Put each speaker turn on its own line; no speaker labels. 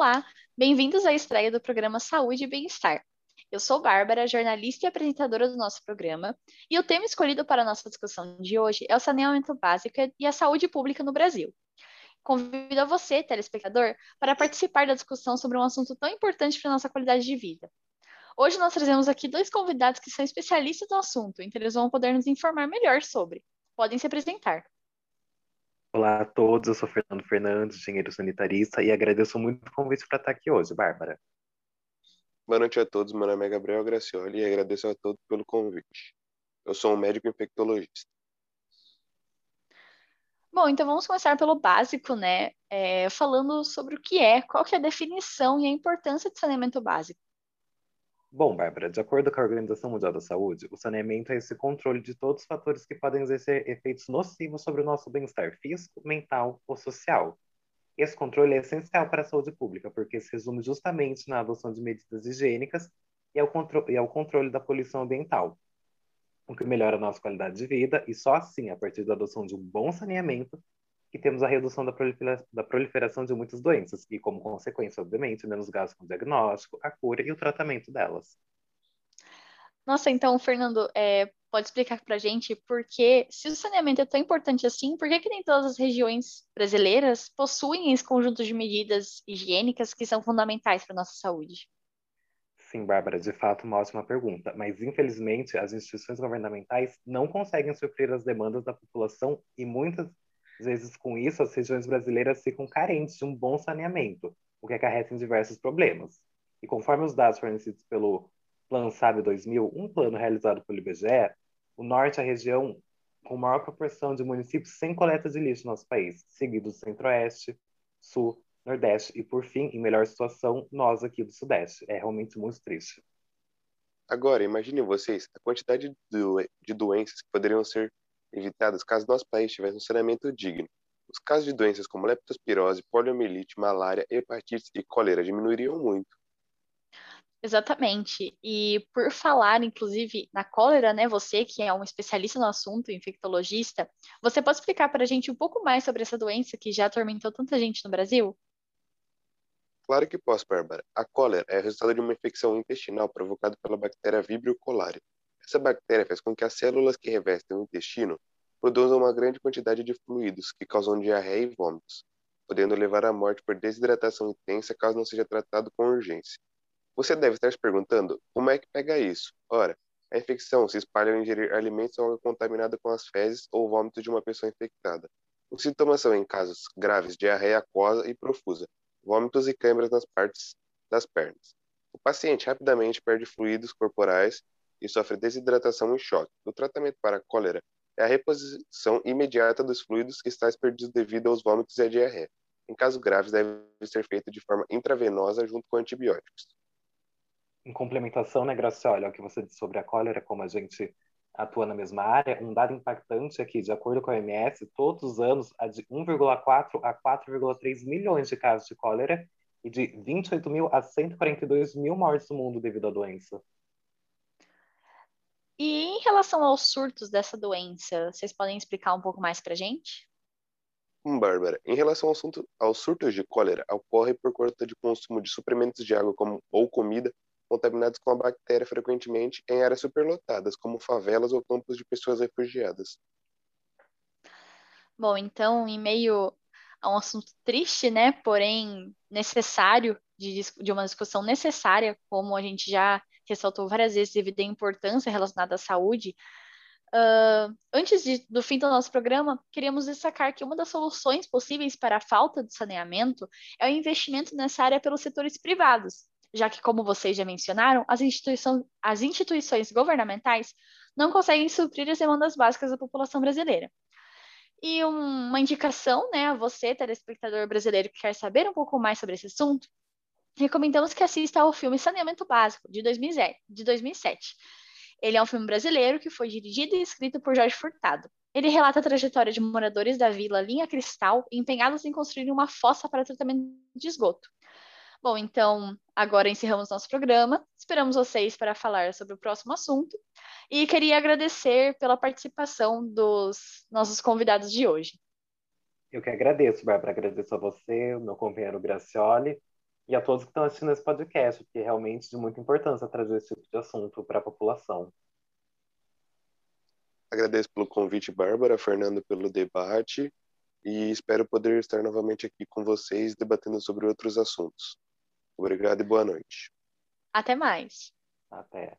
Olá, bem-vindos à estreia do programa Saúde e Bem-Estar. Eu sou Bárbara, jornalista e apresentadora do nosso programa, e o tema escolhido para a nossa discussão de hoje é o saneamento básico e a saúde pública no Brasil. Convido a você, telespectador, para participar da discussão sobre um assunto tão importante para a nossa qualidade de vida. Hoje nós trazemos aqui dois convidados que são especialistas no assunto, então eles vão poder nos informar melhor sobre. Podem se apresentar.
Olá a todos, eu sou Fernando Fernandes, engenheiro sanitarista, e agradeço muito o convite para estar aqui hoje, Bárbara.
Boa noite a todos, meu nome é Gabriel Gracioli e agradeço a todos pelo convite. Eu sou um médico infectologista.
Bom, então vamos começar pelo básico, né? É, falando sobre o que é, qual que é a definição e a importância de saneamento básico.
Bom, Bárbara, de acordo com a Organização Mundial da Saúde, o saneamento é esse controle de todos os fatores que podem exercer efeitos nocivos sobre o nosso bem-estar físico, mental ou social. Esse controle é essencial para a saúde pública, porque se resume justamente na adoção de medidas higiênicas e ao, e ao controle da poluição ambiental, o que melhora a nossa qualidade de vida, e só assim, a partir da adoção de um bom saneamento, que temos a redução da, prolifera da proliferação de muitas doenças e, como consequência, obviamente, menos gastos com o diagnóstico, a cura e o tratamento delas.
Nossa, então, Fernando, é, pode explicar para a gente por que, se o saneamento é tão importante assim, por que, que nem todas as regiões brasileiras possuem esse conjunto de medidas higiênicas que são fundamentais para a nossa saúde?
Sim, Bárbara, de fato, uma ótima pergunta. Mas, infelizmente, as instituições governamentais não conseguem suprir as demandas da população e muitas às vezes, com isso, as regiões brasileiras ficam carentes de um bom saneamento, o que acarreta em diversos problemas. E conforme os dados fornecidos pelo Plano SAB 2000, um plano realizado pelo IBGE, o norte é a região com maior proporção de municípios sem coleta de lixo no nosso país, seguido do centro-oeste, sul, nordeste e, por fim, em melhor situação, nós aqui do sudeste. É realmente muito triste.
Agora, imaginem vocês a quantidade de doenças que poderiam ser evitadas caso nosso país tivesse um saneamento digno. Os casos de doenças como leptospirose, poliomielite, malária, hepatite e cólera diminuiriam muito.
Exatamente. E por falar, inclusive, na cólera, né, você que é um especialista no assunto, infectologista, você pode explicar para a gente um pouco mais sobre essa doença que já atormentou tanta gente no Brasil?
Claro que posso, Bárbara. A cólera é o resultado de uma infecção intestinal provocada pela bactéria Vibrio cholerae. Essa bactéria faz com que as células que revestem o intestino produzam uma grande quantidade de fluidos que causam diarreia e vômitos, podendo levar à morte por desidratação intensa caso não seja tratado com urgência. Você deve estar se perguntando como é que pega isso? Ora, a infecção se espalha ao ingerir alimentos ou água contaminada com as fezes ou vômitos de uma pessoa infectada. Os sintomas são, em casos graves, diarreia aquosa e profusa, vômitos e câimbras nas partes das pernas. O paciente rapidamente perde fluidos corporais e sofre desidratação e choque. O tratamento para a cólera é a reposição imediata dos fluidos que está perdidos devido aos vômitos e à diarreia. Em casos graves, deve ser feito de forma intravenosa junto com antibióticos.
Em complementação, né, Graciela, ao que você disse sobre a cólera, como a gente atua na mesma área, um dado impactante aqui, de acordo com a OMS, todos os anos há de 1,4 a 4,3 milhões de casos de cólera e de 28 mil a 142 mil mortes no mundo devido à doença.
E em relação aos surtos dessa doença, vocês podem explicar um pouco mais para gente?
Hum, Bárbara, em relação ao assunto, aos surtos de cólera, ocorre por conta de consumo de suprimentos de água como, ou comida contaminados com a bactéria frequentemente em áreas superlotadas, como favelas ou campos de pessoas refugiadas.
Bom, então, em meio a um assunto triste, né, porém necessário, de, de uma discussão necessária, como a gente já ressaltou várias vezes devido à importância relacionada à saúde. Uh, antes de, do fim do nosso programa, queríamos destacar que uma das soluções possíveis para a falta de saneamento é o investimento nessa área pelos setores privados, já que, como vocês já mencionaram, as, instituições, as instituições governamentais não conseguem suprir as demandas básicas da população brasileira. E um, uma indicação né, a você, telespectador brasileiro que quer saber um pouco mais sobre esse assunto, recomendamos que assista ao filme Saneamento Básico, de 2007. Ele é um filme brasileiro que foi dirigido e escrito por Jorge Furtado. Ele relata a trajetória de moradores da vila Linha Cristal empenhados em construir uma fossa para tratamento de esgoto. Bom, então agora encerramos nosso programa. Esperamos vocês para falar sobre o próximo assunto. E queria agradecer pela participação dos nossos convidados de hoje.
Eu que agradeço, Bárbara. Agradeço a você, meu companheiro Gracioli, E a todos que estão assistindo esse podcast, que é realmente de muita importância trazer esse tipo de assunto para a população.
Agradeço pelo convite, Bárbara, Fernando, pelo debate e espero poder estar novamente aqui com vocês debatendo sobre outros assuntos. Obrigado e boa noite.
Até mais.
Até.